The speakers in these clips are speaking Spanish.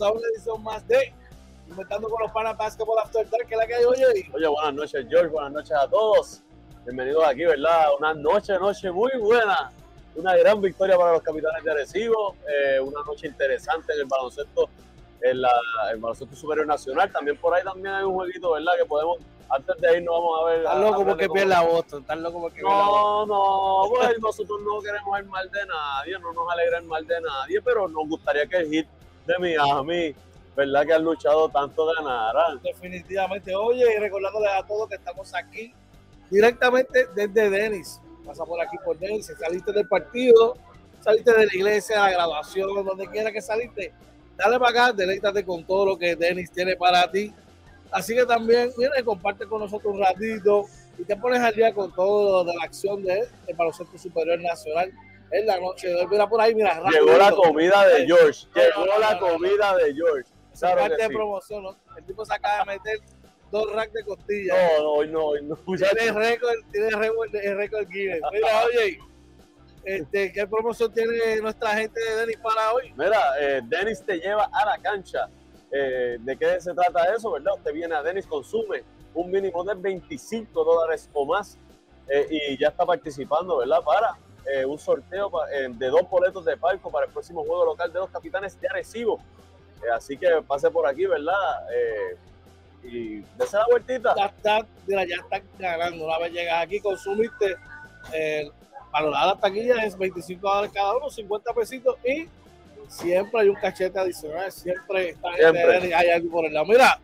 a una edición más de Inventando con los Panas Basketball After Dark, que la que hay hoy. Oye, buenas noches, George, buenas noches a todos. Bienvenidos aquí, ¿verdad? Una noche, noche muy buena. Una gran victoria para los capitanes de Arecibo. Eh, una noche interesante en el baloncesto, en la, el baloncesto superior nacional. También por ahí también hay un jueguito, ¿verdad? Que podemos, antes de irnos, vamos a ver. Estás loco porque pierda Boston, estás loco porque No, no, pues nosotros no queremos el mal de nadie, no nos alegra el mal de nadie, pero nos gustaría que el hit de Miami ¿verdad? Que han luchado tanto ganaran. Definitivamente. Oye, y recordándoles a todos que estamos aquí directamente desde Denis. Pasa por aquí por Denis, saliste del partido, saliste de la iglesia, la graduación, donde quiera que saliste. Dale para acá, deleítate con todo lo que Denis tiene para ti. Así que también, mira, comparte con nosotros un ratito y te pones al día con todo de la acción del de baloncesto superior nacional en la noche. Mira por ahí, mira. Llegó la comida de George. Llegó la comida de George parte de promoción, ¿no? El tipo se acaba de meter dos racks de costillas. No, no, no, no. Tiene récord, tiene récord, récord Guinness. Mira, oye, este, ¿qué promoción tiene nuestra gente de Denis para hoy? Mira, eh, Denis te lleva a la cancha. Eh, ¿De qué se trata eso, verdad? Usted viene a Denis, consume un mínimo de 25 dólares o más eh, y ya está participando, ¿verdad? Para eh, un sorteo de dos boletos de palco para el próximo juego local de los capitanes de Arecibo eh, así que pase por aquí, ¿verdad? Eh, y dése la vueltita. Ya está, mira, ya está ganando. Una vez llegas aquí, consumiste eh, valorada la taquilla es 25 dólares cada uno, 50 pesitos y siempre hay un cachete adicional, siempre está siempre. hay algo por el lado. Mira,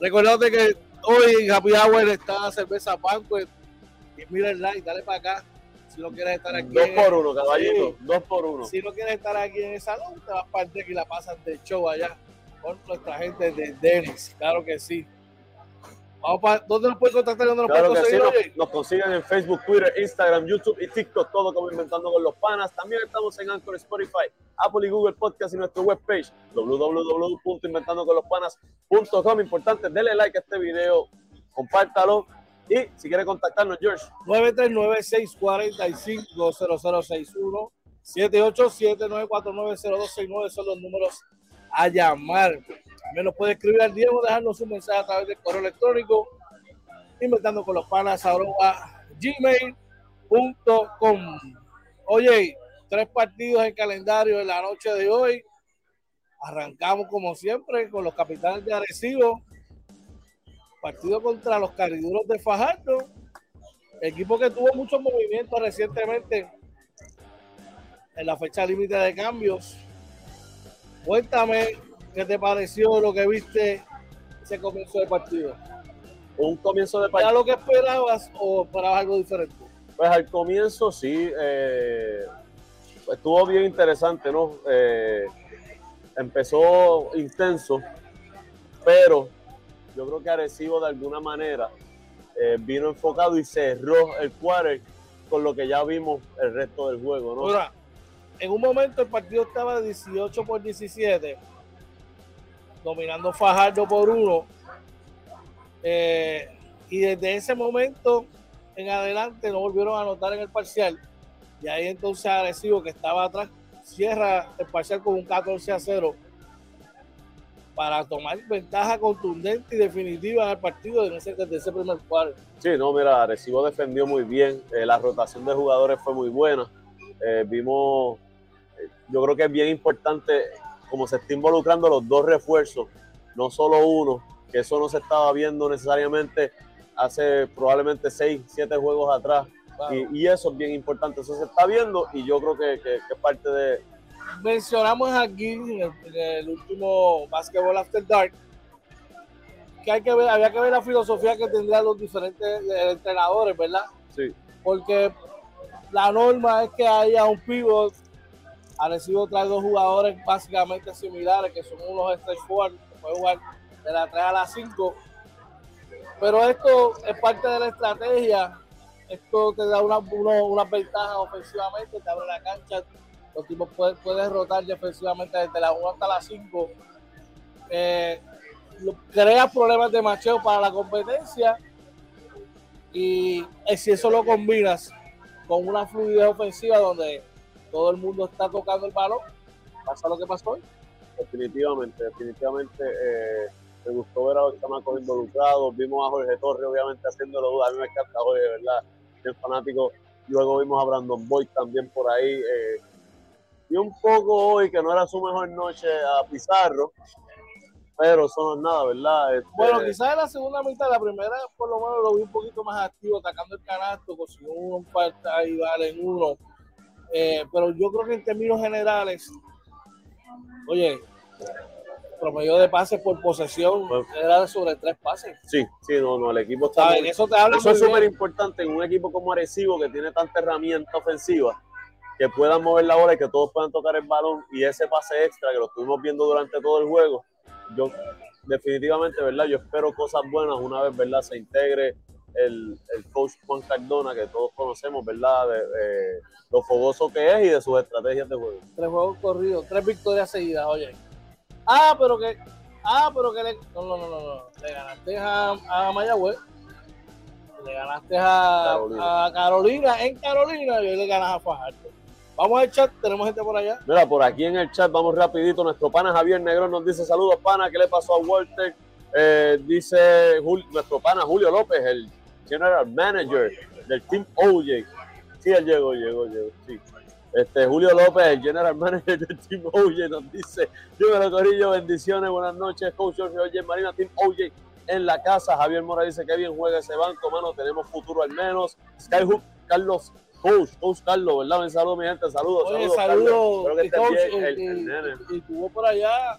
recordate que hoy Happy Hour está cerveza Banquet y mira el like, dale para acá si no quieres estar aquí. Dos por uno, caballito. dos por uno. Si no quieres estar aquí en el salón, te vas para el y la pasas de show allá con nuestra gente de Dennis. Claro que sí. Vamos para, ¿Dónde nos pueden contactar? ¿Dónde nos claro conseguir? nos, nos, consiguen en Facebook, Twitter, Instagram, YouTube y TikTok, todo como Inventando con los Panas. También estamos en Anchor, Spotify, Apple y Google Podcast y nuestra webpage www.inventandoconlospanas.com. Importante, denle like a este video, compártalo y si quiere contactarnos, George. 939-645-0061, 787-949-0269 son los números a llamar. También nos puede escribir al Diego, dejarnos un mensaje a través del correo electrónico, inventando con los panas gmail.com. Oye, tres partidos en calendario en la noche de hoy. Arrancamos como siempre con los capitanes de Arecibo partido contra los cariduros de Fajardo, equipo que tuvo muchos movimientos recientemente en la fecha límite de cambios. Cuéntame qué te pareció lo que viste ese comienzo de partido. Un comienzo de partido. ¿Era lo que esperabas o esperabas algo diferente? Pues al comienzo sí, eh, estuvo bien interesante, ¿no? Eh, empezó intenso, pero yo creo que Arecibo de alguna manera eh, vino enfocado y cerró el quarter con lo que ya vimos el resto del juego, ¿no? Ahora, en un momento el partido estaba 18 por 17, dominando Fajardo por uno. Eh, y desde ese momento en adelante no volvieron a anotar en el parcial. Y ahí entonces Arecibo, que estaba atrás, cierra el parcial con un 14 a 0 para tomar ventaja contundente y definitiva en el partido desde ese, ese primer cuadro. Sí, no, mira, Recibo defendió muy bien, eh, la rotación de jugadores fue muy buena. Eh, vimos, eh, yo creo que es bien importante como se está involucrando los dos refuerzos, no solo uno, que eso no se estaba viendo necesariamente hace probablemente seis, siete juegos atrás. Y, eso es bien importante, eso se está viendo y yo creo que, que es parte de, mencionamos aquí en el, último Basketball After Dark que, hay que ver, había que ver la filosofía que tendrían los diferentes eh, entrenadores, ¿verdad? Sí. Porque la norma es que haya un pivot. Ha recibido trae dos jugadores básicamente similares, que son unos stretch forward, que pueden jugar de la 3 a la 5. Pero esto es parte de la estrategia. Esto te da una, una, una ventaja ofensivamente, te abre la cancha, los tipos pueden, rotar defensivamente desde la 1 hasta la 5. Eh, crea problemas de macheo para la competencia. Y eh, si eso lo combinas con una fluidez ofensiva donde todo el mundo está tocando el balón, pasa lo que pasó hoy. definitivamente, definitivamente. Eh, me gustó ver a los chamacos involucrados. Vimos a Jorge Torres, obviamente, haciéndolo duda. A mí me encanta Jorge, de verdad. El fanático. Luego vimos a Brandon Boyd también por ahí. Eh, y un poco hoy, que no era su mejor noche, a Pizarro. Pero eso no es nada, ¿verdad? Este, Bueno, quizás en la segunda mitad, la primera por lo menos lo vi un poquito más activo, atacando el canasto, consiguió un falta y vale en uno. Eh, pero yo creo que en términos generales, oye, promedio de pases por posesión Pues- era sobre tres pases. Sí, sí, no, no, el equipo está Eso te habla Eso es súper importante en un equipo como Arecibo que tiene tanta herramienta ofensiva que puedan mover la bola y que todos puedan tocar el balón y ese pase extra que lo estuvimos viendo durante todo el juego. Yo definitivamente, ¿verdad? Yo espero cosas buenas una vez, ¿verdad? Se integre el, el coach Juan Cardona que todos conocemos, ¿verdad? De, de lo fogoso que es y de sus estrategias de juego. Tres juegos corridos, tres victorias seguidas, oye. Ah, pero que, ah, pero que le, no, no, no, no, no. le ganaste a, a Mayagüez, le ganaste a Carolina. a Carolina, en Carolina, y hoy le ganas a Fajardo. Vamos al chat, tenemos gente por allá. Mira, por aquí en el chat, vamos rapidito. Nuestro pana Javier Negrón nos dice saludos, pana. ¿Qué le pasó a Walter? Eh, dice nuestro pana Julio López, el general manager del Team OJ. Sí, él llegó, llegó, llegó. Sí. Este, Julio López, el general manager del Team OJ, nos dice: Dímelo, Corillo, bendiciones, buenas noches, coach Jorge Oye Marina, Team OJ en la casa. Javier Mora dice que bien juega ese banco, mano. Tenemos futuro al menos. Skyhook, Carlos Coach, Coach Carlos, ¿verdad? Un saludo, mi gente, saludos. Oye, saludos, que estés coach, bien, el- el nene. y- y tuvo por allá,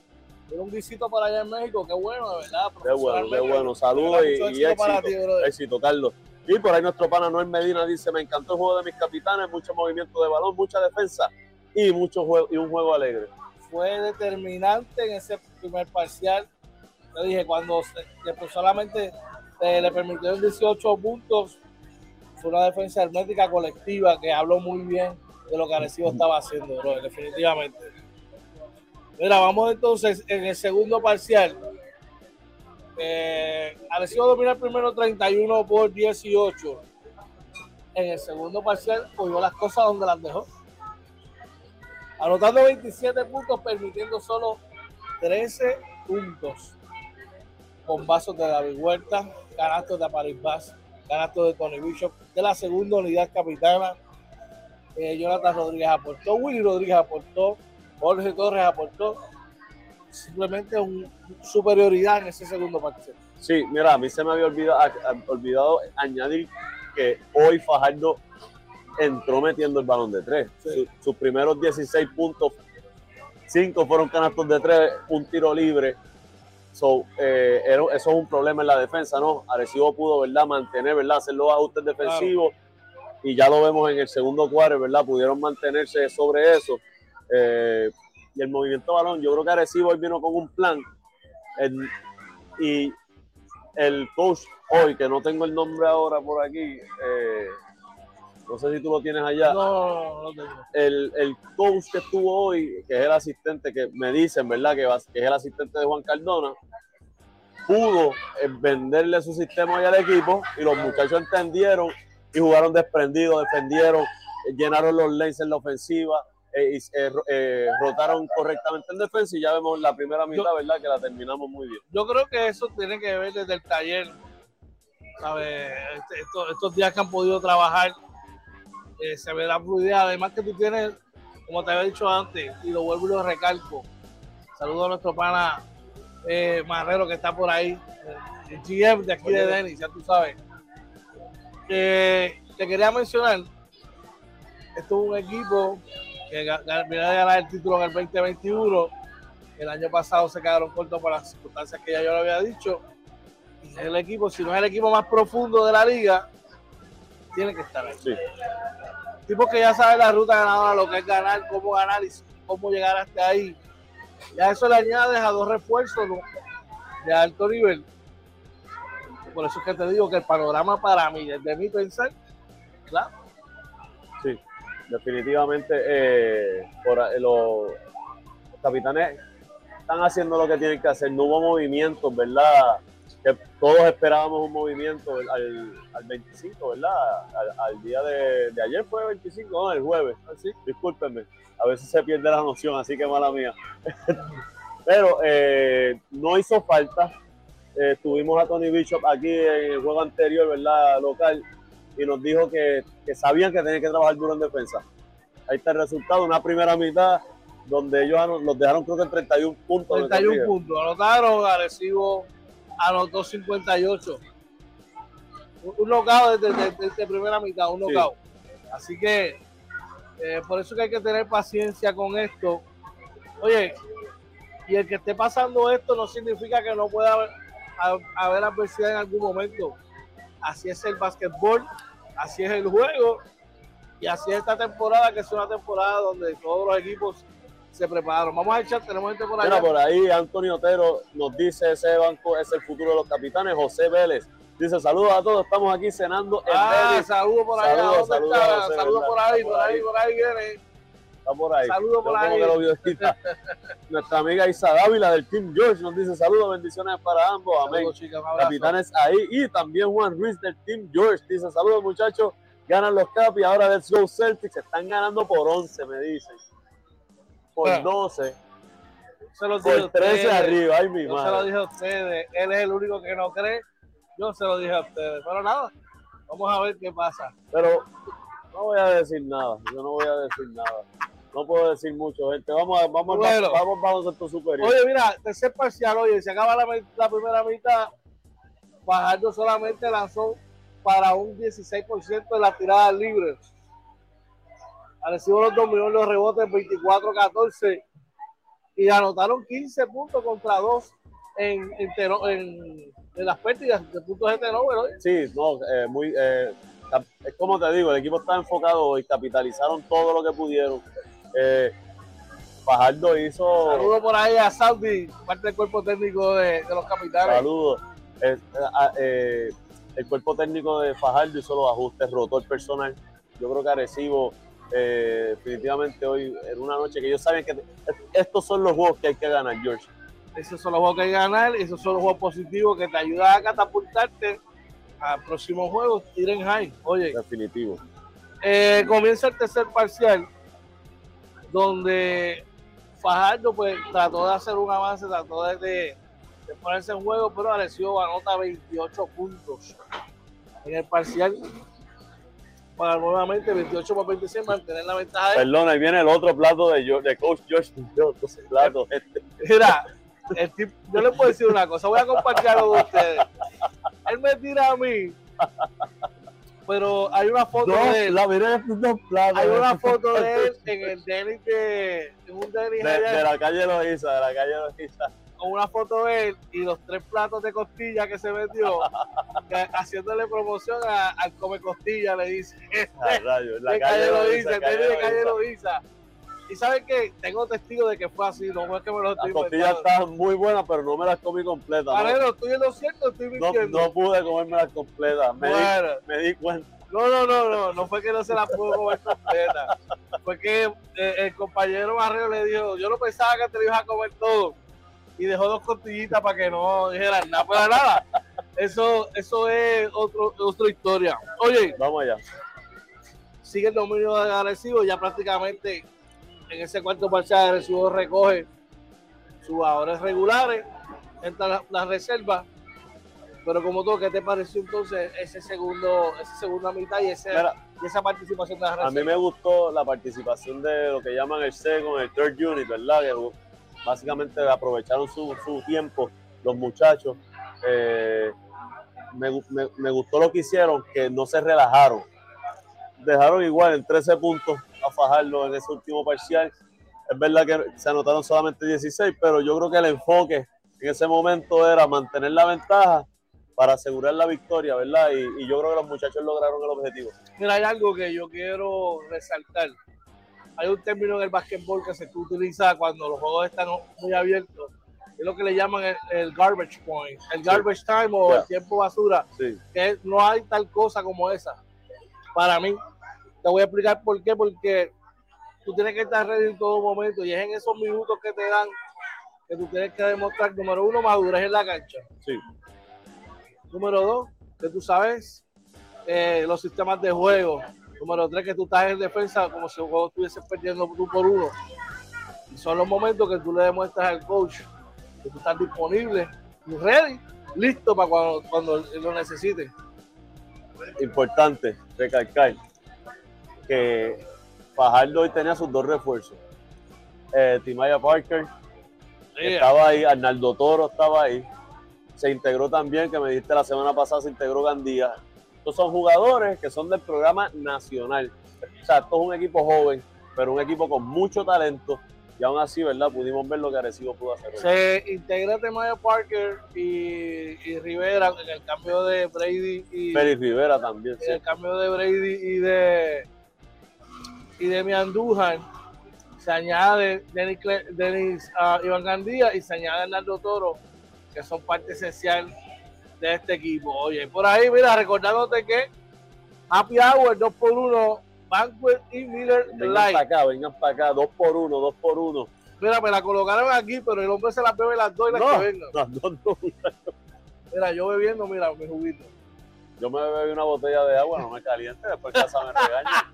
era un visito por allá en México, qué bueno, de verdad. Qué bueno, qué bueno. Saludos y, y éxito para ti, éxito, Carlos. Y por ahí nuestro pana Noel Medina dice, me encantó el juego de mis capitanes, mucho movimiento de balón, mucha defensa y mucho juego y un juego alegre. fue determinante en ese primer parcial. Yo dije, cuando se- después solamente eh, le permitieron 18 puntos, fue una defensa hermética colectiva que habló muy bien de lo que Arecibo estaba haciendo, bro, definitivamente. Mira, vamos entonces en el segundo parcial. Eh, Arecibo domina el primero 31 por 18. En el segundo parcial cogió las cosas donde las dejó anotando 27 puntos, permitiendo solo 13 puntos. Con vasos de David Huerta, canastos de Paris Bass, canastos de Tony Bishop, de la segunda unidad capitana. Eh, Jonathan Rodríguez aportó, Willy Rodríguez aportó, Jorge Torres aportó. Simplemente un superioridad en ese segundo partido. Sí, mira, a mí se me había olvidado, añadir que hoy Fajardo entró metiendo el balón de tres. Sí. Su- sus primeros 16 puntos, 5 fueron canastos de tres, un tiro libre. So, eh, eso es un problema en la defensa, ¿no? Arecibo pudo, ¿verdad? Mantener, ¿verdad? Hacer los ajustes defensivos y ya lo vemos en el segundo cuadro, ¿verdad? Pudieron mantenerse sobre eso. Eh, y el movimiento balón, yo creo que Arecibo hoy vino con un plan. El- y el coach hoy, que no tengo el nombre ahora por aquí, eh, no sé si tú lo tienes allá, No, no, no, tengo. el, el coach que estuvo hoy, que es el asistente, que me dicen, ¿verdad? Que, va- que es el asistente de Juan Cardona, pudo eh, venderle su sistema al equipo y los muchachos entendieron y jugaron desprendidos, defendieron, eh, llenaron los lanes en la ofensiva, eh, eh, eh, rotaron correctamente en defensa y ya vemos la primera mitad, ¿verdad? Que la terminamos muy bien. Yo creo que eso tiene que ver desde el taller. ¿sabes? Este- Estos, estos días que han podido trabajar, eh, se ve la fluidez. Además que tú tienes, como te había dicho antes, y lo vuelvo y lo recalco. Saludo a nuestro pana eh, Marrero que está por ahí, el GM de aquí de Denis, ya tú sabes. Eh, te quería mencionar, esto es un equipo que ga- ga- viene a ganar el título en el 2021. El año pasado se quedaron cortos por las circunstancias que ya yo le había dicho. Y es el equipo, si no es el equipo más profundo de la liga, tiene que estar ahí. Sí. Tipo que ya sabe la ruta ganadora, lo que es ganar, cómo ganar y cómo llegar hasta ahí. Ya eso le añades a dos refuerzos de alto nivel. Por eso es que te digo que el panorama para mí, desde mi pensar, claro, Sí, definitivamente eh, eh, los capitanes están haciendo lo que tienen que hacer. No hubo movimientos, ¿verdad? Que todos esperábamos un movimiento al, al 25, ¿verdad? Al, al día de, de ayer fue 25, no, el jueves. Así, discúlpenme. A veces se pierde la noción, así que mala mía. Pero eh, no hizo falta. Eh, tuvimos a Tony Bishop aquí en el juego anterior, ¿verdad? Local, y nos dijo que, que sabían que tenían que trabajar duro en defensa. Ahí está el resultado, una primera mitad donde ellos los dejaron creo que en 31 puntos. 31 puntos, anotaron, Arecibo anotó 58. Un, un desde, desde, desde, primera mitad, un knockout. Así que eh, por eso que hay que tener paciencia con esto. Oye, y el que esté pasando esto no significa que no pueda haber, haber adversidad en algún momento. Así es el básquetbol, así es el juego y así es esta temporada, que es una temporada donde todos los equipos se prepararon. Vamos a echar, tenemos gente por ahí. Mira, por ahí Antonio Otero nos dice, ese banco es el futuro de los capitanes. José Vélez dice, saludos a todos, estamos aquí cenando en ah, saludos por allá. Saludos, saludos, saludos por ahí, por ahí, por ahí viene. Está por ahí. Saludos por ahí. Nuestra amiga Isa Dávila del Team George nos dice saludos, bendiciones para ambos. Amén. Capitanes ahí. Y también Juan Ruiz del Team George dice saludos muchachos. Ganan los Caps y ahora Let's Go Celtics. Están ganando por 11, me dicen por 12. Se lo por 13 arriba, ay mi yo madre. se lo dije a ustedes, él es el único que no cree, yo se lo dije a ustedes, pero nada, vamos a ver qué pasa. Pero no voy a decir nada, yo no voy a decir nada. No puedo decir mucho, gente. Vamos a, vamos bueno, a, vamos, vamos a superior. Oye, mira, tercer parcial, oye, se acaba la, la primera mitad. Fajardo solamente lanzó para un 16% de las tiradas libres. Arecibo los dominó los rebotes 24-14 y anotaron 15 puntos contra 2 en, en, en, en las pérdidas de puntos de turnover. Sí, no, eh, muy, eh, es como te digo, el equipo está enfocado y capitalizaron todo lo que pudieron. Eh, Fajardo hizo. Saludos por ahí a Saudi, parte del cuerpo técnico de, de los capitanes. Saludos. Eh, eh, el cuerpo técnico de Fajardo hizo los ajustes, rotó el personal. Yo creo que Arecibo eh, definitivamente hoy en una noche que ellos saben que estos son los juegos que hay que ganar, George. Esos son los juegos que hay que ganar, esos son los juegos positivos que te ayudan a catapultarte al próximo juego, tiren high. Oye, definitivo. Eh, comienza el tercer parcial, donde Fajardo pues trató de hacer un avance, trató de, de, ponerse en juego, pero Arecibo anota 28 puntos en el parcial para nuevamente 28 por 26 mantener la ventaja. Perdón, ahí viene el otro plato de, de Coach George. plato. Mira, el tipo, yo le puedo decir una cosa, voy a compartirlo con ustedes. Él me tira a mí, pero hay una foto de él. La, dos platos. Hay una foto de él en el Denis de, en un Denis de, de, la calle Loiza, de la calle Loiza con una foto de él y los tres platos de costilla que se metió, haciéndole promoción al come costilla, le dice. Ah, la calle, lo dice, de calle lo dice. Y saben que tengo testigo de que fue así, no es que me lo estoy Las costillas estaban muy buenas, pero no me las comí completas. no estoy en lo cierto, estoy mintiendo. No, no pude comerme las completas, me, bueno. di, me di cuenta. No, no, no, no, no fue que no se las pudo comer completa. Fue que eh, el compañero Barrio le dijo, yo no pensaba que te lo ibas a comer todo y dejó dos costillitas para que no dijeran nada, para nada. Eso, eso es otro, otra historia. Oye, vamos allá. Sigue el dominio de agresivo, ya prácticamente en ese cuarto parcial agresivo recoge sus jugadores regulares, entra la, la reserva. Pero como todo, ¿qué te pareció entonces ese segundo, esa segunda mitad y, ese, Mira, y esa participación de la reserva? A mí me gustó la participación de lo que llaman el second, el third unit, ¿verdad? Básicamente aprovecharon su, su tiempo los muchachos. Eh, me, me, me, gustó lo que hicieron, que no se relajaron. Dejaron igual en 13 puntos a Fajardo en ese último parcial. Es verdad que se anotaron solamente 16, pero yo creo que el enfoque en ese momento era mantener la ventaja para asegurar la victoria, ¿verdad? Y, y yo creo que los muchachos lograron el objetivo. Mira, hay algo que yo quiero resaltar hay un término en el básquetbol que se utiliza cuando los juegos están muy abiertos. Es lo que le llaman el, garbage point, el garbage time o el tiempo basura. Que no hay tal cosa como esa. Para mí, te voy a explicar por qué. Porque tú tienes que estar ready en todo momento y es en esos minutos que te dan que tú tienes que demostrar, número uno, madurez en la cancha. Sí. Número dos, que tú sabes eh, los sistemas de juego, Número tres, que tú estás en defensa como si el juego estuviese perdiendo tú por uno. Y son los momentos que tú le demuestras al coach que tú estás disponible y ready, listo para cuando, cuando lo necesite. Importante recalcar que Fajardo hoy tenía sus dos refuerzos. Eh, Timaya Parker estaba ahí, Arnaldo Toro estaba ahí. Se integró también, que me dijiste la semana pasada, se integró Gandía. Estos son jugadores que son del programa nacional. O sea, esto es un equipo joven, pero un equipo con mucho talento. Y aún así, ¿verdad? Pudimos ver lo que Arecibo pudo hacer. Se integra Timaya Parker y, Rivera en el cambio de Brady y. Félix Rivera también. En el cambio de Brady y de. Y de Miandújar se añade Denis, Denis uh, Iván Gandía y se añade Hernando Toro, que son parte esencial de este equipo. Oye, por ahí, mira, recordándote que Happy Hour 2x1, Banquet y Miller vengan Light. para acá, vengan para acá, 2x1, 2x1. Mira, me la colocaron aquí, pero el hombre se las bebe las dos y las que vengan. Las dos no. Mira, yo bebiendo, mira, mi juguito. Yo me bebí una botella de agua, no me caliente, después casa me regaña.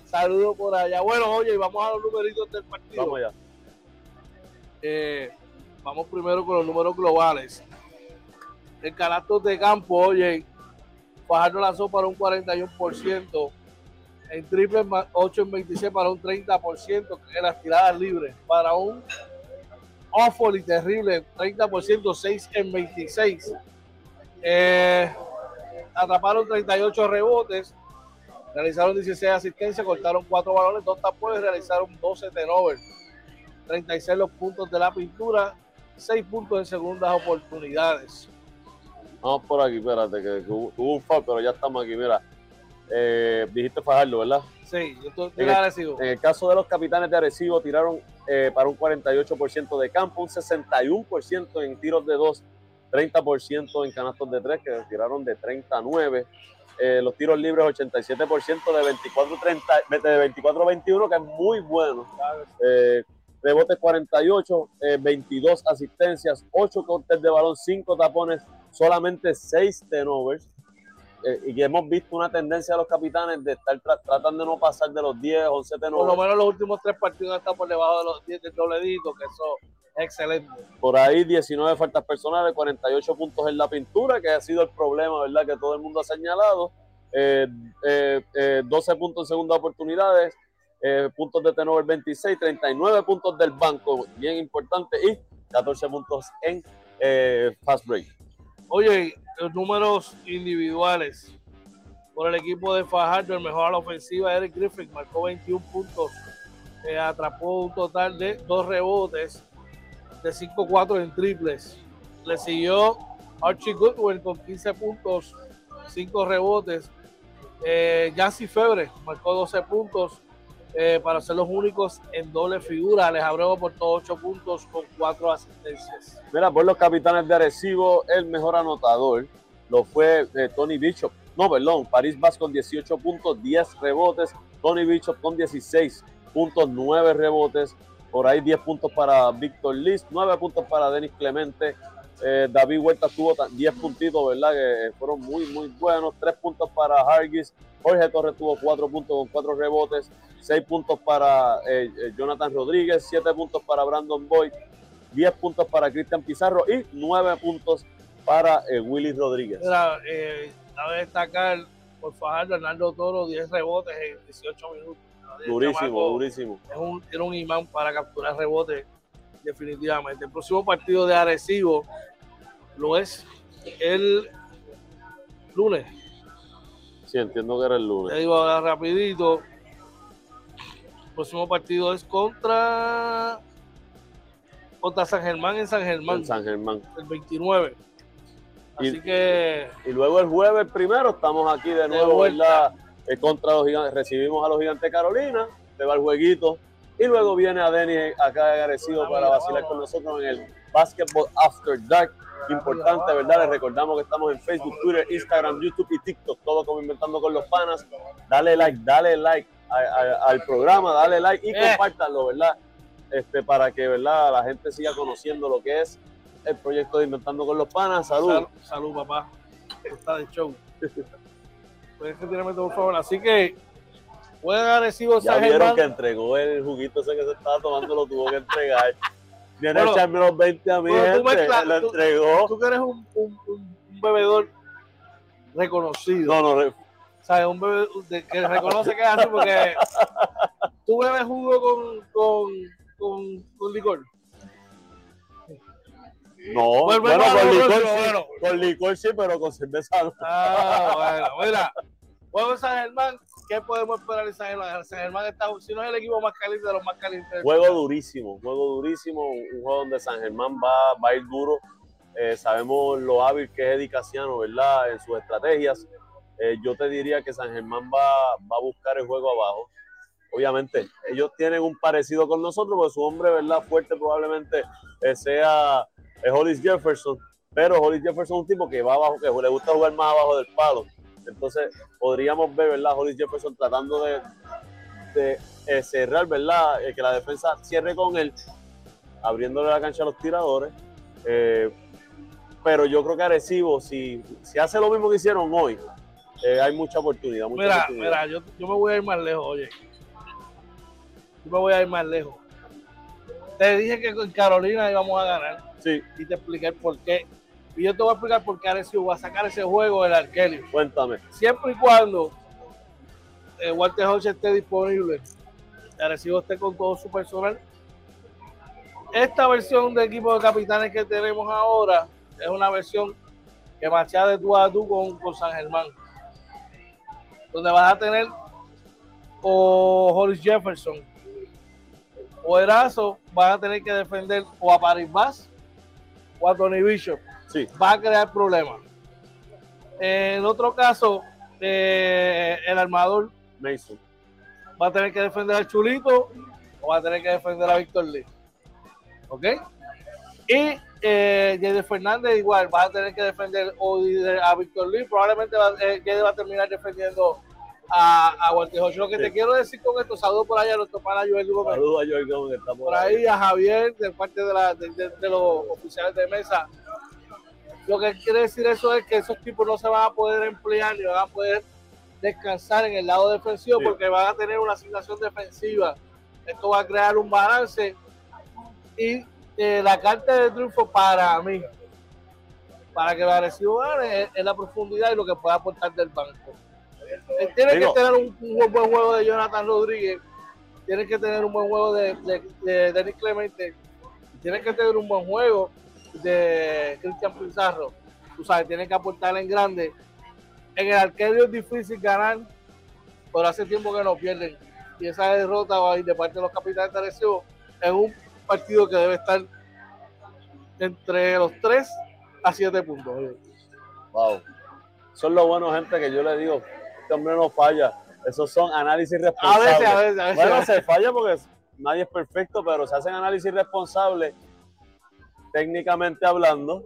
Saludos por allá. Bueno, oye, vamos a los numeritos del partido. Vamos allá. Eh, vamos primero con los números globales. El carácter de campo, oye, Fajardo lanzó para un 41%, en triple 8 en 26 para un 30%, en las tiradas libres, para un awful y terrible 30%, 6 en 26. Eh, atraparon 38 rebotes, Realizaron 16 asistencias, cortaron 4 balones, 2 tapones, realizaron 12 turnovers. 36 los puntos de la pintura, 6 puntos en segundas oportunidades. Vamos por aquí, espérate, que tuvo un foul, pero ya estamos aquí, mira. Eh, dijiste Fajardo, ¿verdad? Sí, yo estoy en el, en el caso de los capitanes de Arecibo, tiraron eh, para un 48% de campo, un 61% en tiros de 2, 30% en canastos de 3, que tiraron de 39 eh, los tiros libres 87% de 24-30, de 24-21, que es muy bueno. Eh, rebotes 48, 22 eh, asistencias, 8 cortes de balón, 5 tapones, solamente 6 tenovers. y que hemos visto una tendencia de los capitanes de estar tratando de no pasar de los 10, 11 tenovers. Por lo menos los últimos tres partidos están por debajo de los 10 del dobledito, que eso Excelente. Por ahí 19 faltas personales, 48 puntos en la pintura, que ha sido el problema, ¿verdad? Que todo el mundo ha señalado. 12 eh, eh, eh, puntos en segunda oportunidades, puntos de tenor 26, 39 puntos del banco, bien importante, y 14 puntos en fast break. Oye, los números individuales por el equipo de Fajardo, el mejor a la ofensiva, Eric Griffin, marcó 21 puntos, atrapó un total de dos rebotes, de 5-4 en triples. Le siguió Archie Goodwin con 15 puntos, 5 rebotes. Eh, Febre marcó 12 puntos eh, para ser los únicos en doble figura. Les Abreu aportó 8 puntos con 4 asistencias. Mira, por los capitanes de Arecibo, el mejor anotador lo fue eh, Tony Bishop. No, perdón, París Vaz con 18 puntos, 10 rebotes. Tony Bishop con 16 puntos, 9 rebotes. Por ahí 10 puntos para Víctor Liz, 9 puntos para Denis Clemente. Eh, David Huerta tuvo 10 puntitos, ¿verdad? Que fueron muy, muy buenos. 3 puntos para Hargis. Jorge Torres tuvo 4 puntos con 4 rebotes. 6 puntos para eh, eh, Jonathan Rodríguez. 7 puntos para Brandon Boyd. 10 puntos para Cristian Pizarro. Y 9 puntos para Willy Rodríguez. Mira, cabe destacar por Fajardo Hernando Toro, 10 rebotes en 18 minutos. Durísimo, durísimo. Es un, era un imán para capturar rebote, definitivamente. El próximo partido de Arecibo lo es el lunes. Sí, entiendo que era el lunes. Te digo ahora rapidito. Próximo partido es contra contra San Germán en San Germán. En San Germán. El 29. Así que. Y luego el jueves primero estamos aquí de nuevo en la contra los gigantes, recibimos a los gigantes Carolina, le va el jueguito, y luego viene a Denny acá agradecido para vacilar con nosotros en el Basketball After Dark. Importante, ¿verdad? Les recordamos que estamos en Facebook, Twitter, Instagram, YouTube y TikTok, todo como Inventando con los Panas. Dale like, dale like al programa, dale like y eh. compártanlo, ¿verdad? Este, para que, ¿verdad? La gente siga conociendo lo que es el proyecto de Inventando con los Panas. Salud. Salud, salud papá. Está de show. Pues, por favor. Así que Juega Arecibo Ya vieron Germán. que entregó el juguito ese que se estaba tomando, lo tuvo que entregar. Viene Bueno, a echarme los 20 a bueno, gente, mezclas- lo entregó. Tú que eres un, un- un- bebedor reconocido. No, no, ¿Sabes? Un de- que reconoce que es así porque tú bebes jugo con, con, con, con licor. no. Bueno, Bueno, bueno, con licor sí, bueno. con licor sí, pero con cerveza no. Ah, bueno, mira. Juego San Germán, ¿qué podemos esperar de San Germán? San Germán está, si no es el equipo más caliente de los más calientes. Juego durísimo, juego durísimo, un juego donde San Germán va, va a ir duro. Eh, sabemos lo hábil que es Eddie Casiano, ¿verdad? En sus estrategias. Eh, yo te diría que San Germán va, va a buscar el juego abajo. Obviamente, ellos tienen un parecido con nosotros, porque su hombre, ¿verdad? Fuerte probablemente eh, sea eh, Hollis Jefferson, pero Hollis Jefferson es un tipo que va abajo, que le gusta jugar más abajo del palo. Entonces, podríamos ver, ¿verdad? Hollis Jefferson tratando de, de eh, cerrar, ¿verdad? Que la defensa cierre con él, abriéndole la cancha a los tiradores. Pero yo creo que Arecibo, si, si hace lo mismo que hicieron hoy, eh, hay mucha oportunidad. Mucha Mira, oportunidad. mira, yo, yo me voy a ir más lejos, oye. Yo me voy a ir más lejos. Te dije que con Carolina íbamos a ganar Sí, y te expliqué el por qué. Y yo te voy a explicar por qué Arecibo va a sacar ese juego del Arkelio. cuéntame. Siempre y cuando eh, Walter Hodge esté disponible, Arecibo esté con todo su personal. Esta versión de equipo de capitanes que tenemos ahora es una versión que marcha de tú a tú con, con San Germán. Donde vas a tener o Hollis Jefferson o Erazo, vas a tener que defender o a Paris Bass o a Tony Bishop Sí, va a crear problemas. En otro caso, eh, el armador Mason. va a tener que defender al Chulito o va a tener que defender a Víctor Lee. ¿Ok? Y eh, Fernández igual va a tener que defender a Víctor Lee. Probablemente va, eh, va a terminar defendiendo a, a Walter. Lo que te Sí. quiero decir con esto, saludos por allá a nuestro pana Joel Gómez Saludos a Joel Gómez, por ahí a Javier de parte de, la, de, de- de los oficiales de mesa. Lo que quiere decir eso es que esos tipos no se van a poder emplear ni van a poder descansar en el lado defensivo Sí. porque van a tener una asignación defensiva. Esto va a crear un balance y eh, la carta de triunfo para mí, para que el agresivo gane, es, es la profundidad y lo que pueda aportar del banco. Tiene Digo- que tener un, un buen juego de Jonathan Rodríguez, tiene que tener un buen juego de, de, de Denis Clemente, tiene que tener un buen juego de Cristian Pizarro. Tú sabes, tiene que aportar en grande. En el arquero es difícil ganar, pero hace tiempo que no pierden. Y esa derrota va a ir de parte de los capitanes de Arecibo en un partido que debe estar entre los 3 a 7 puntos. Wow. Son los buenos, gente, que yo le digo, este hombre no falla. Esos son análisis A responsables. veces, a veces, a veces. Bueno, se falla porque nadie es perfecto, pero se hacen análisis responsables, técnicamente hablando,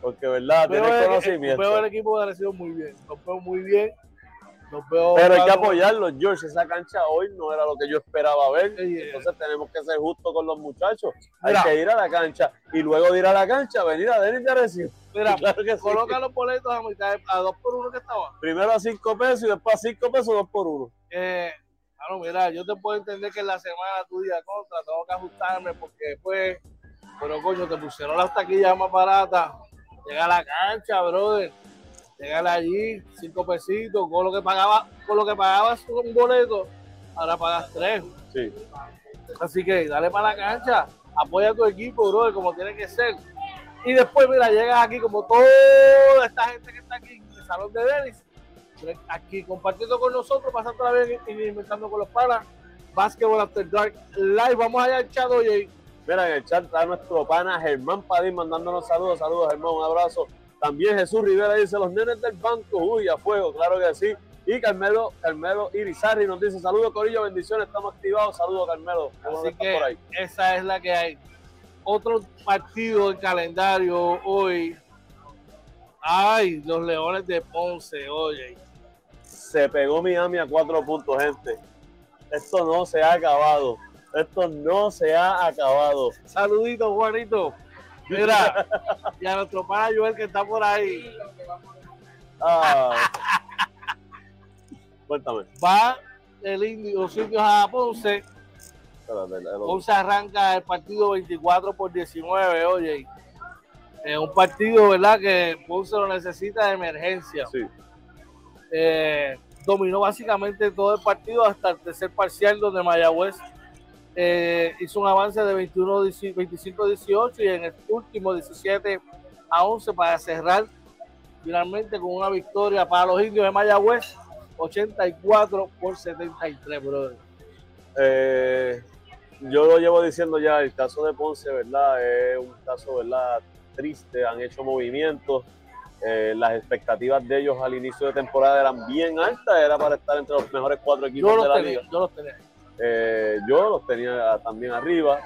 porque, ¿verdad? veo, Tienen el, conocimiento. veo el equipo de Arecibo muy bien. Los veo muy bien. Los veo Pero hay que apoyarlos, George. Esa cancha hoy no era lo que yo esperaba ver. Entonces tenemos que ser justos con los muchachos. Hay que ir a la cancha y luego de ir a la cancha, venir a Denis de Arecibo. Mira, Claro que sí. coloca los boletos a mitad, de- a 2 por 1 que estaba. Primero a 5 pesos y después a 5 pesos, 2 por 1. Eh, claro, mira, yo te puedo entender que en la semana tú digas contra, tengo que ajustarme porque después, pero coño, te pusieron las taquillas más baratas. Llega a la cancha, brother. Llega allí, cinco pesitos, con lo que pagaba, con lo que pagabas un boleto, ahora pagas tres. Sí. Así que dale para la cancha, apoya a tu equipo, brother, como tiene que ser. Y después, mira, llegas aquí como toda esta gente que está aquí en el salón de Denis, aquí compartiendo con nosotros, pasando bien y inventando con los panas. Basketball After Dark Live. Vamos allá al chat, oye. Mira, en el chat está nuestro pana Germán Padín mandándonos saludos. Saludos, Germán, un abrazo. También Jesús Rivera dice, los nenes del banco, uy, a fuego, claro que sí. Y Carmelo, Carmelo Irizarri nos dice, saludos, Corillo, bendiciones, estamos activados. Saludos, Carmelo. ¿Cómo Así que por ahí? esa es la que hay. Otro partido del calendario hoy. Ay, los Leones de Ponce, oye. Se pegó Miami a cuatro puntos, gente. Esto no se ha acabado. Esto no se ha acabado. Saluditos, Juanito. Mira, y a nuestro pana Joel que está por ahí. Ah. Cuéntame. Va el indio, los indios a Ponce. Ponce arranca el partido 24 por 19, oye. Es un partido, ¿verdad? Que Ponce lo necesita de emergencia. Sí. Eh, dominó básicamente todo el partido hasta el tercer parcial donde Mayagüez eh, hizo un avance de 21, 25-18 y en el último 17 a 11 para cerrar finalmente con una victoria para los indios de Mayagüez 84 por 73, brother. Eh, yo lo llevo diciendo ya, el caso de Ponce, ¿verdad? Es un caso, ¿verdad? Triste, han hecho movimientos. Eh, las expectativas de ellos al inicio de temporada eran bien altas, era para estar entre los mejores cuatro equipos de la liga. Yo los tenía. Eh, yo los tenía también arriba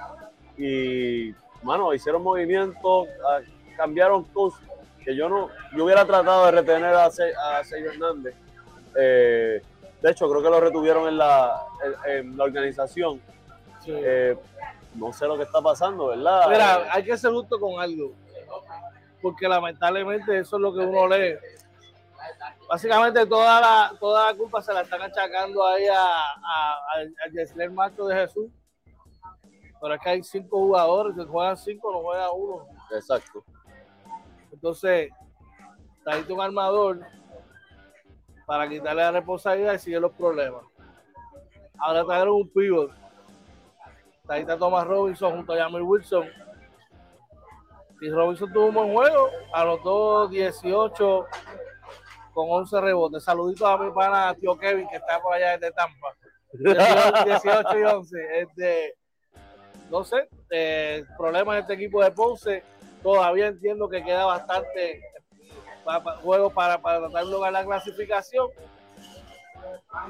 y, mano, hicieron movimientos, ah, cambiaron cosas que yo no, yo hubiera tratado de retener a, Sergio Hernández. Eh, de hecho, creo que lo retuvieron en la, en, la organización. no sé lo que está pasando, ¿verdad? Mira, hay que ser justo con algo porque lamentablemente eso es lo que uno lee. Básicamente toda la, toda la culpa se la están achacando ahí a, a, a, Macho de Jesús. Pero es que hay cinco jugadores, que juegan cinco, no juega uno. Exacto. Entonces, ahí un armador para quitarle la responsabilidad y sigue los problemas. Ahora trajeron un pivot. Ahí está Thomas Robinson junto a Jamie Wilson y Robinson tuvo un buen juego, anotó 18 con 11 rebotes. Saluditos a mi pana tío Kevin, que está por allá desde Tampa. 18 y 11. Este, no sé, eh, problema en este equipo de Ponce. Todavía entiendo que queda bastante juego para, para tratar de lograr la clasificación.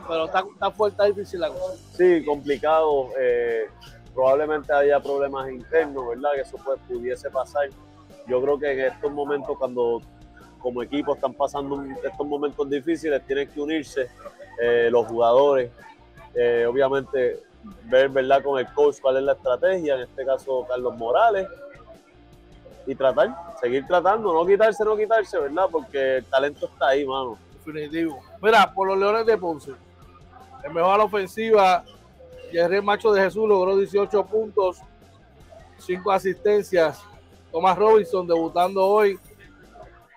Pero está, está fuerte, difícil la cosa. Sí, complicado. Eh, probablemente haya problemas internos, ¿verdad? Que eso pues, pudiese pasar. Yo creo que en estos momentos, cuando como equipo están pasando estos momentos difíciles, tienen que unirse eh, los jugadores, eh, obviamente ver, ¿verdad? Con el coach cuál es la estrategia, en este caso Carlos Morales, y tratar, seguir tratando, no quitarse, no quitarse, ¿verdad? Porque el talento está ahí, mano. Definitivo. Mira, por los Leones de Ponce, el mejor a la ofensiva Jerry Macho de Jesús logró 18 puntos, 5 asistencias. Tomás Robinson debutando hoy,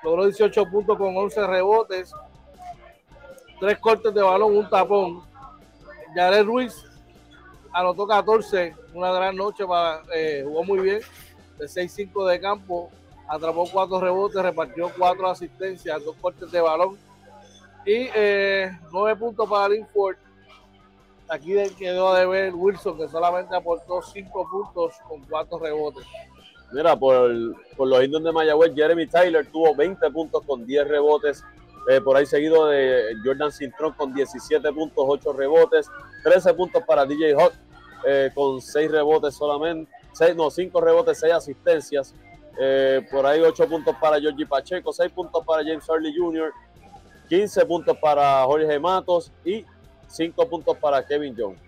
logró 18 puntos con 11 rebotes, 3 cortes de balón, un tapón. Jared Ruiz anotó 14, una gran noche, para, eh, jugó muy bien, de 6-5 de campo, atrapó 4 rebotes, repartió 4 asistencias, 2 cortes de balón y 9 eh, puntos para Linford Aquí quedó de ver Wilson, que solamente aportó 5 puntos con 4 rebotes. Mira, por, los indios de Mayagüez, Jeremy Tyler tuvo 20 puntos con 10 rebotes. Eh, por ahí seguido de Jordan Cintrón con 17 puntos, 8 rebotes. 13 puntos para DJ Hawk eh, con 6 rebotes solamente. 6, no, 5 rebotes, 6 asistencias. Eh, por ahí 8 puntos para Georgie Pacheco, 6 puntos para James Harley Jr., 15 puntos para Jorge Matos y Cinco puntos para Kevin Jones.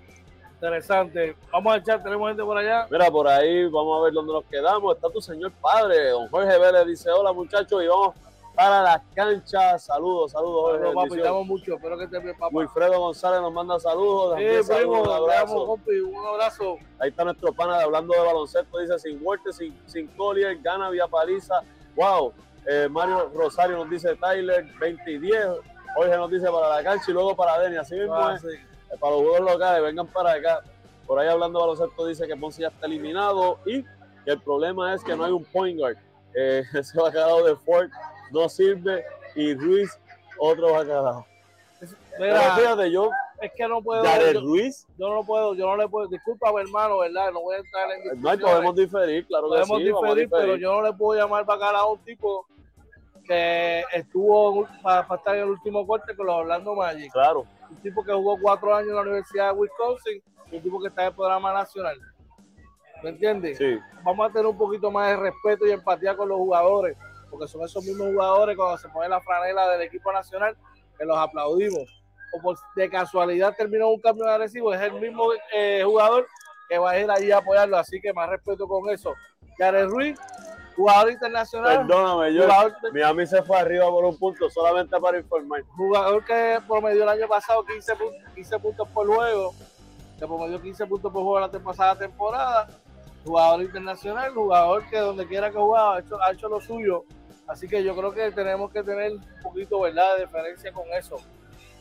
Interesante. Vamos a echar, tenemos gente por allá. Mira, por ahí vamos a ver dónde nos quedamos. Está tu señor padre, don Jorge Vélez, dice, hola muchachos, y vamos para las canchas. Saludos, saludos, Jorge. papi, estamos mucho, espero que esté bien, papá. Wilfredo González nos manda saludos. Sí, primo, un abrazo. un abrazo. Ahí está nuestro pana hablando de baloncesto, dice, sin Huerte, sin, sin Collier, gana vía paliza. Wow. Eh, Mario Rosario nos dice Tyler, 20 y 10. Jorge nos dice para la cancha y luego para Deni. Así mismo ah, para los juegos locales, vengan para acá. Por ahí hablando baloncesto dice que Ponce ya está eliminado y que el problema es que no hay un point guard. Eh, ese bacalao de Ford no sirve y Ruiz otro bacalao. Mira, Pero fíjate, yo es que no puedo. Yo, Ruiz. Yo no puedo, yo no le puedo. Disculpa, hermano, ¿verdad? No voy a entrar en. No, podemos diferir, claro podemos que sí. Diferir, diferir, pero yo no le puedo llamar bacalao a un tipo que estuvo para, estar en el último corte con los Orlando Magic. Claro. Un tipo que jugó cuatro años en la Universidad de Wisconsin, un tipo que está en el programa nacional. ¿Me entiendes? Sí. Vamos a tener un poquito más de respeto y empatía con los jugadores, porque son esos mismos jugadores cuando se pone la franela del equipo nacional que los aplaudimos. O por de casualidad terminó un cambio de agresivo, es el mismo eh, jugador que va a ir allí a apoyarlo, así que más respeto con eso. Jared Ruiz Jugador internacional. Perdóname, yo. Miami se fue arriba por un punto solamente para informar. Jugador que promedió el año pasado 15, 15 puntos por juego, que promedió 15 puntos por juego la pasada temporada. Jugador internacional, jugador que donde quiera que jugaba ha hecho, ha hecho lo suyo. Así que yo creo que tenemos que tener un poquito ¿verdad? de diferencia con eso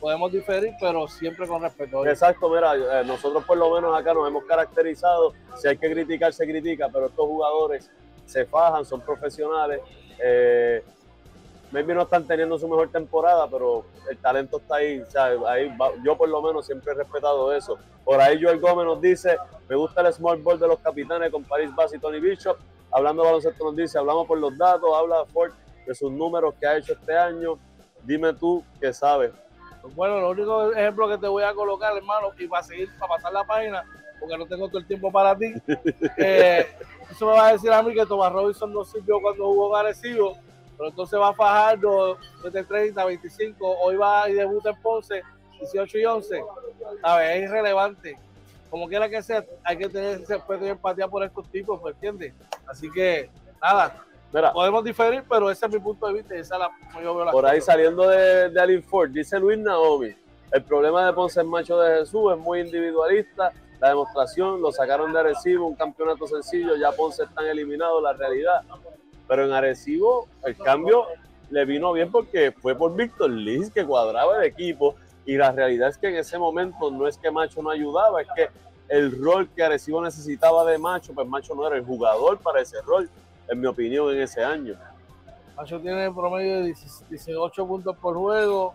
podemos diferir, pero siempre con respeto. Exacto, mira, eh, nosotros por lo menos acá nos hemos caracterizado, si hay que criticar, se critica, pero estos jugadores se fajan, son profesionales. Eh, maybe no están teniendo su mejor temporada, pero el talento está ahí. ahí yo por lo menos siempre he respetado eso. Por ahí Joel Gómez nos dice, me gusta el small ball de los capitanes con Paris Bass y Tony Bishop. Hablando de baloncesto nos dice, hablamos por los datos, habla Ford de sus números que ha hecho este año. Dime tú qué sabes. Bueno, lo único ejemplo que te voy a colocar, hermano, y para seguir, para pasar la página, porque no tengo todo el tiempo para ti, eh, eso me va a decir a mí que Tomás Robinson no sirvió cuando jugó agresivo, pero entonces va a Fajardo desde 30, 25, hoy va y debuta en Ponce, 18 y 11. A ver, es irrelevante. Como quiera que sea, hay que tener respeto y empatía por estos tipos, ¿me entiendes? Así que, nada, Podemos diferir, pero ese es mi punto de vista esa la, Por ahí saliendo de, de Alin Ford, dice Luis Naomi, el problema de Ponce en Macho de Jesús es muy individualista, la demostración, lo sacaron de Arecibo, un campeonato sencillo, ya Ponce están eliminados, la realidad. Pero en Arecibo el cambio le vino bien porque fue por Víctor Liz que cuadraba el equipo y la realidad es que en ese momento no es que Macho no ayudaba, es que el rol que Arecibo necesitaba de Macho, pues Macho no era el jugador para ese rol en mi opinión, en ese año. Macho tiene promedio de 18 puntos por juego,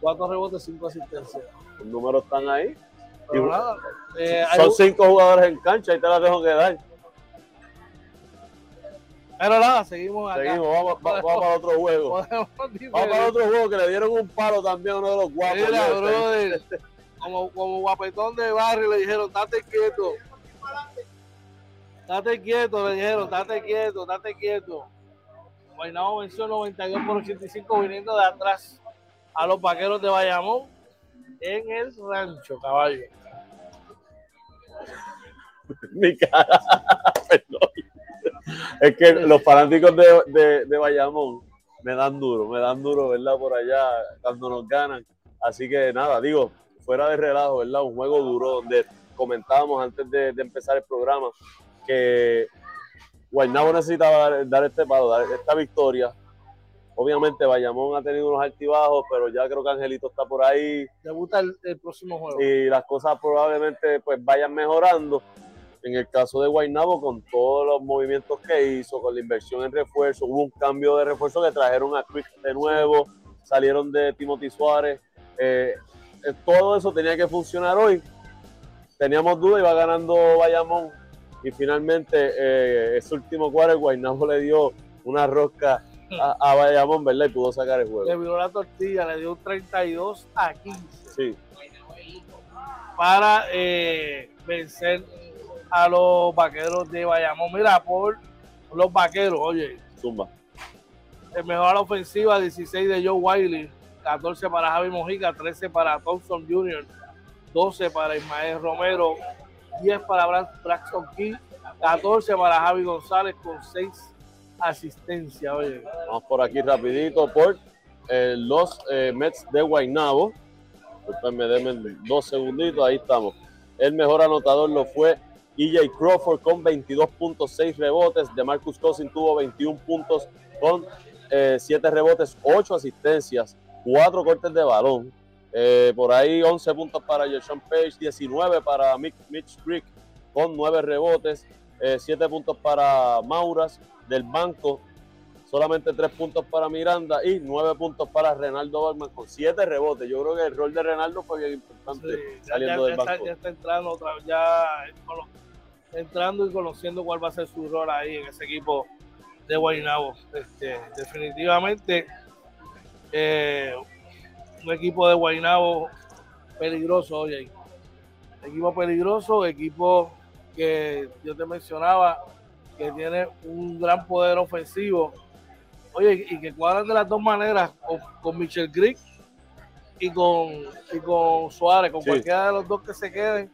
4 rebotes, 5 asistencias. Los números están ahí. Eh, son 5 jugadores en cancha, y te las dejo quedar. Pero nada, seguimos acá. Seguimos, vamos, vamos, vamos a otro juego. Vamos para otro juego que le dieron un palo también a uno de los guapos. Mira, brother, como, como guapetón de barrio le dijeron, date quieto. Date quieto, le dijeron, date quieto, date quieto. Guaynabo venció 92 por 85 viniendo de atrás a los vaqueros de Bayamón en el rancho, caballo. Mi cara, perdón. Es que los fanáticos de, de, Bayamón me dan duro, me dan duro, ¿verdad? Por allá cuando nos ganan. Así que nada, digo, fuera de relajo, ¿verdad? Un juego duro donde comentábamos antes de empezar el programa que Guaynabo necesitaba dar, este palo, dar esta victoria. Obviamente Bayamón ha tenido unos altibajos, pero ya creo que Angelito está por ahí. Debuta el, próximo juego. Y las cosas probablemente pues vayan mejorando. En el caso de Guaynabo, con todos los movimientos que hizo, con la inversión en refuerzo, hubo un cambio de refuerzo que trajeron a Chris de nuevo, salieron de Timothy Suárez. Eh, eh, todo eso tenía que funcionar hoy. Teníamos duda, iba ganando Bayamón y finalmente eh, ese último cuadro Guaynabo le dio una rosca a, Bayamón, ¿verdad? Y pudo sacar el juego. Le viró la tortilla, le dio un 32 a 15. Sí. Para eh, vencer a los vaqueros de Bayamón. Mira, por los vaqueros, oye. Zumba. El mejor a la ofensiva, 16 de Joe Wiley, 14 para Javi Mojica, 13 para Thompson Jr., 12 para Ismael Romero, 10 para Braxton King, 14 para Javi González con 6 asistencias. Vamos por aquí rapidito por eh, los eh, Mets de Guaynabo. Me denme dos segunditos, ahí estamos. El mejor anotador lo fue EJ Crawford con 22.6 rebotes. De Marcus Cousins tuvo 21 puntos con 7 eh, rebotes, 8 asistencias, 4 cortes de balón. Eh, por ahí 11 puntos para Jason Page, 19 para Mitch Creek con 9 rebotes, 7 eh, puntos para Mauras del banco, solamente 3 puntos para Miranda y 9 puntos para Renaldo Balman con 7 rebotes. Yo creo que el rol de Renaldo fue bien importante saliendo del banco. ya está entrando otra ya entrando y conociendo cuál va a ser su rol ahí en ese equipo de Guaynabo. Este, definitivamente eh, un equipo de Guaynabo peligroso, oye. Equipo peligroso, equipo que yo te mencionaba, que tiene un gran poder ofensivo. Oye, y que cuadran de las dos maneras, con, Michel Grieg y con, con Suárez, con cualquiera de los dos que se queden.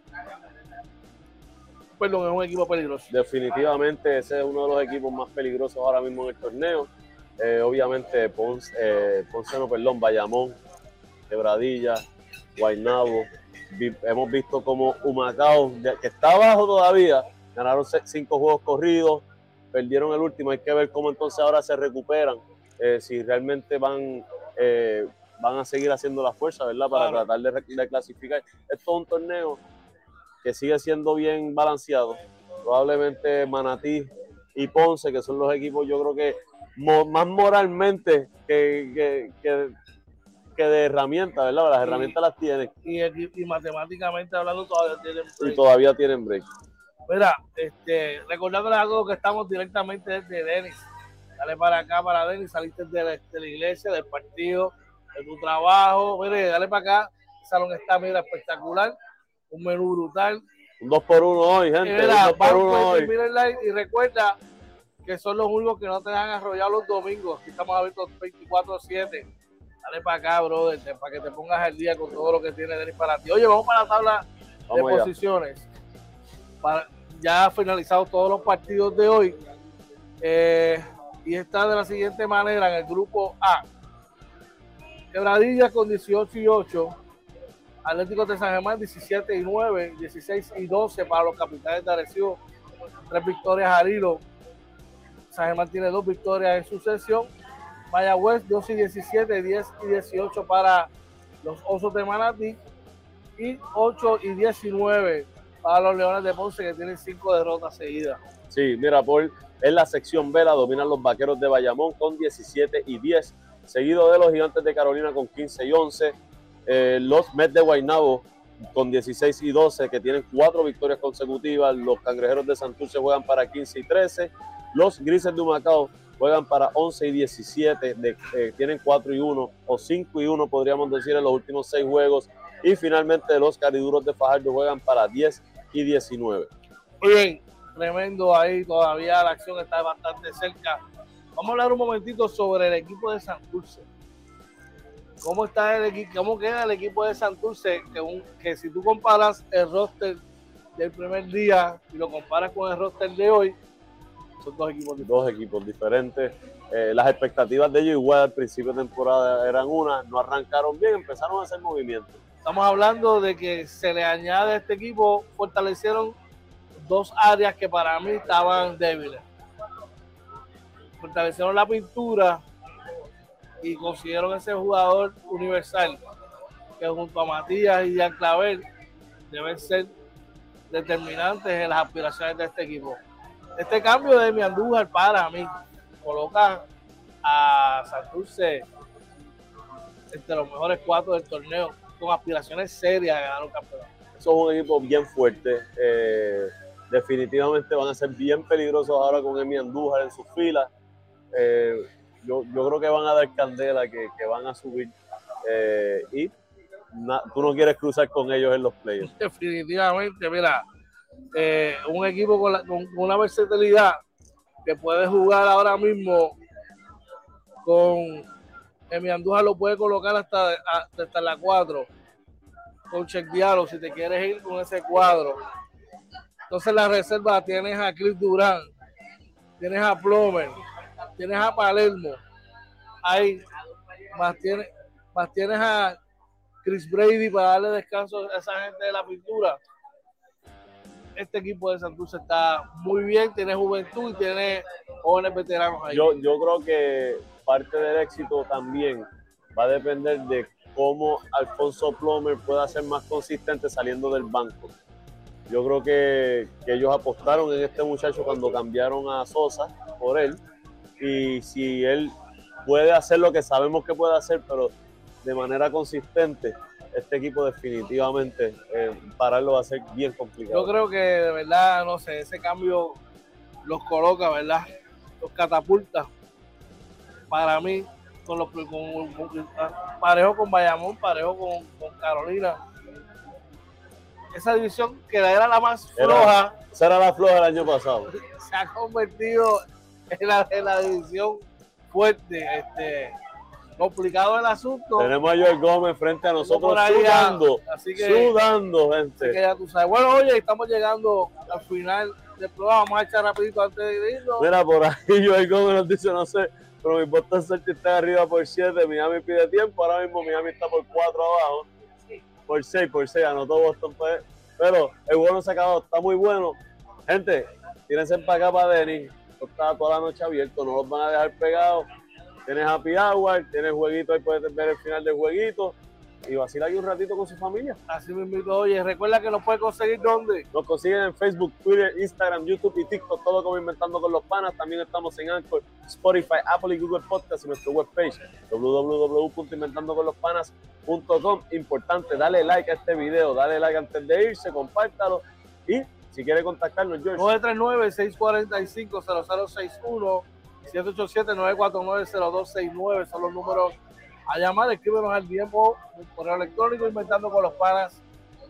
Perdón, es un equipo peligroso. Definitivamente ese es uno de los equipos más peligrosos ahora mismo en el torneo. Eh, obviamente Ponce, eh, Ponce, no, perdón, Bayamón, Quebradilla, Guaynabo. hemos visto como Humacao, que está abajo todavía, ganaron cinco juegos corridos, perdieron el último. Hay que ver cómo entonces ahora se recuperan, eh, si realmente van, eh, van a seguir haciendo la fuerza, ¿verdad? Para tratar de, clasificar. Esto es un torneo que sigue siendo bien balanceado. Probablemente Manatí y Ponce, que son los equipos, yo creo que más moralmente que, que, que, de herramientas, ¿verdad? Las herramientas las tienen. Y, y, matemáticamente hablando, todavía tienen break. Y todavía tienen break. Mira, este, recordándoles algo que estamos directamente desde Denis. Dale para acá, para Denis, saliste de la, de la iglesia, del partido, de tu trabajo. Mire, dale para acá. El salón está, mira, espectacular. Un menú brutal. Un 2 por 1 hoy, gente. Mira, un 2 por 1 hoy. y recuerda que son los únicos que no te dejan arrollar los domingos. Aquí estamos abiertos 24-7. Dale para acá, brother, para que te pongas al día con todo lo que tiene Denis para ti. Oye, vamos para la tabla de posiciones. Para, ya finalizado todos los partidos de hoy. Eh, y está de la siguiente manera en el grupo A. Quebradilla con 18 y 8. Atlético de San Germán 17 y 9, 16 y 12 para los capitanes de Arecibo. Tres victorias al hilo. San Germán tiene dos victorias en sucesión. Mayagüez 2 y 17, 10 y 18 para los Osos de Manatí. Y 8 y 19 para los Leones de Ponce que tienen cinco derrotas seguidas. Sí, mira, Paul, en la sección B la dominan los Vaqueros de Bayamón con 17 y 10, seguido de los Gigantes de Carolina con 15 y 11, eh, los Mets de Guaynabo con 16 y 12, que tienen cuatro victorias consecutivas, los Cangrejeros de Santurce juegan para 15 y 13, los Grises de Humacao juegan para 11 y 17, eh, tienen 4 y 1 o 5 y 1 podríamos decir en los últimos 6 juegos y finalmente los cariduros de Fajardo juegan para 10 y 19. Muy bien, tremendo ahí, todavía la acción está bastante cerca. Vamos a hablar un momentito sobre el equipo de Santurce. ¿Cómo está el equipo? ¿Cómo queda el equipo de Santurce? Que, que si tú comparas el roster del primer día y lo comparas con el roster de hoy, son dos equipos diferentes. Dos equipos diferentes. Eh, las expectativas de ellos igual al principio de temporada eran una, no arrancaron bien, empezaron a hacer movimientos Estamos hablando de que se le añade a este equipo, fortalecieron dos áreas que para mí estaban débiles. Fortalecieron la pintura y consiguieron ese jugador universal que junto a Matías y a Clavel deben ser determinantes en las aspiraciones de este equipo. Este cambio de mi Andújar para mí coloca a Santurce entre los mejores cuatro del torneo con aspiraciones serias a ganar un campeonato. Son un equipo bien fuerte. Eh, definitivamente van a ser bien peligrosos ahora con Emi Andújar en sus filas. Eh, yo, creo que van a dar candela, que, van a subir. Eh, y tú no quieres cruzar con ellos en los playoffs. Definitivamente, mira, un equipo con, con, una versatilidad que puede jugar ahora mismo con Emi Andújar lo puede colocar hasta, hasta la 4 con Check Diallo si te quieres ir con ese cuadro. Entonces la reserva tienes a Chris Durán, tienes a Plomer, tienes a Palermo, ahí más tienes, más tienes a Chris Brady para darle descanso a esa gente de la pintura. Este equipo de Santurce está muy bien, tiene juventud y tiene jóvenes veteranos ahí. Yo, yo creo que parte del éxito también va a depender de cómo Alfonso Plomer pueda ser más consistente saliendo del banco. Yo creo que, ellos apostaron en este muchacho cuando cambiaron a Sosa por él. Y si él puede hacer lo que sabemos que puede hacer, pero de manera consistente, este equipo definitivamente eh, pararlo va a ser bien complicado. Yo creo que de verdad, no sé, ese cambio los coloca, ¿verdad? Los catapulta para mí, con los con, parejo con Bayamón, parejo con, Carolina. Esa división que era la más floja. esa era la floja el año pasado. Se ha convertido en la, división fuerte. Este, complicado el asunto. Tenemos a Joel Gómez frente a nosotros ahí, sudando, así que- sudando, Así gente. que ya tú sabes. Bueno, oye, estamos llegando al final del programa. Vamos a echar rapidito antes de irnos. Mira, por ahí Joel Gómez nos dice, no sé, pero mi Boston Celtics está arriba por 7, Miami pide tiempo, ahora mismo Miami está por 4 abajo, por 6, por 6, anotó Boston, pues, pero el bueno se acabó, está muy bueno. Gente, tírense para acá para Denis, esto está toda la noche abierto, no los van a dejar pegados. Tienes happy hour, tienes jueguito, ahí puedes ver el final del jueguito y vacila aquí un ratito con su familia. Así me invito. Oye, recuerda que nos puedes conseguir dónde. Nos consiguen en Facebook, Twitter, Instagram, YouTube y TikTok, todo como Inventando con los Panas. También estamos en Anchor, Spotify, Apple y Google Podcast y nuestra webpage www.inventandoconlospanas.com. Importante, dale like a este video, dale like antes de irse, compártalo y si quiere contactarnos, George, 939-645-0061, 787-949-0269 son los números a llamar. Escríbenos al tiempo, correo electrónico, inventando con los panas,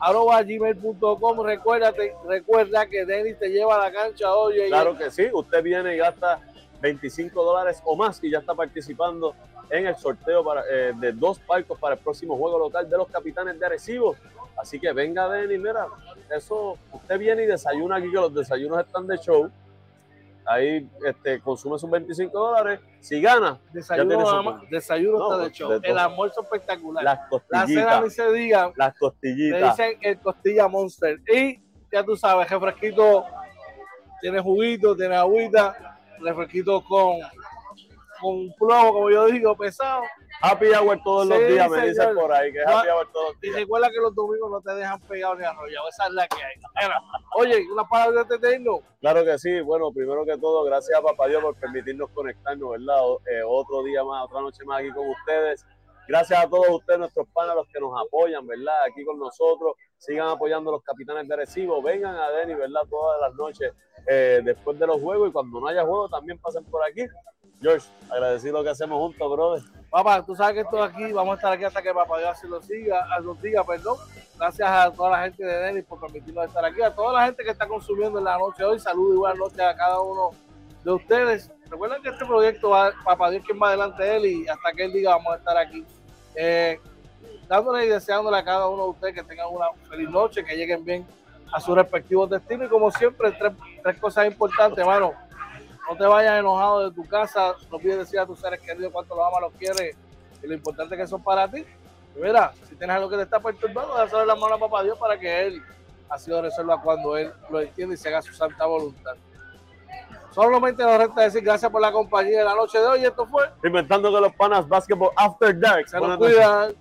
arroba gmail.com. Recuérdate, recuerda que Denis te lleva a la cancha, oye. y- Claro que sí, usted viene y gasta 25 dólares o más y ya está participando en el sorteo para, eh, de dos palcos para el próximo juego local de los capitanes de Arecibo. Así que venga, Denis, mira, eso, usted viene y desayuna aquí, que los desayunos están de show. Ahí este, consume sus 25 dólares. Si gana, Desayuno, punto. desayuno No, está de show. de. El almuerzo espectacular. las La cena ni costillitas, se diga. las Le costillitas. dicen el costilla monster. Y ya tú sabes, refresquito, tiene juguito, tiene agüita, refresquito con, con plomo, como yo digo, pesado. Happy hour todos los días, me dicen por ahí, que es No, happy hour todos los Y días. recuerda que los domingos no te dejan pegado ni arrollado. Esa es la que hay. Oye, una palabra de tengo. Claro que sí. Bueno, primero que todo, gracias a Papá Dios por permitirnos conectarnos, ¿verdad? Eh, otro día más, otra noche más aquí con ustedes. Gracias a todos ustedes, nuestros panas, los que nos apoyan, ¿verdad? Aquí con nosotros. Sigan apoyando a los capitanes de Recibo. Vengan a Denny, ¿verdad? Todas las noches eh, después de los juegos y cuando no haya juegos también pasen por aquí. George, agradecer lo que hacemos juntos, brother. Papá, tú sabes que esto aquí, vamos a estar aquí hasta que Papá Dios lo siga, lo diga, perdón. Gracias a toda la gente de Denis por permitirnos estar aquí, a toda la gente que está consumiendo en la noche hoy. Saludos y buenas noches a cada uno de ustedes. Recuerden que este proyecto va, Papá Dios quien va delante de él y hasta que él diga vamos a estar aquí. Eh, dándole y deseándole a cada uno de ustedes que tengan una feliz noche, que lleguen bien a sus respectivos destinos y como siempre, tres, tres cosas importantes, hermano. No te vayas enojado de tu casa, no olvides decir a tus seres queridos cuánto los amas, los quieres y lo importante que son para ti. Y mira, si tienes algo que te está perturbando, en la mano a papá Dios para que Él así lo resuelva cuando Él lo entienda y se haga su santa voluntad. Solamente nos resta decir gracias por la compañía de la noche de hoy. Esto fue, Inventando con los panas Basketball After Dark. se nos cuidan.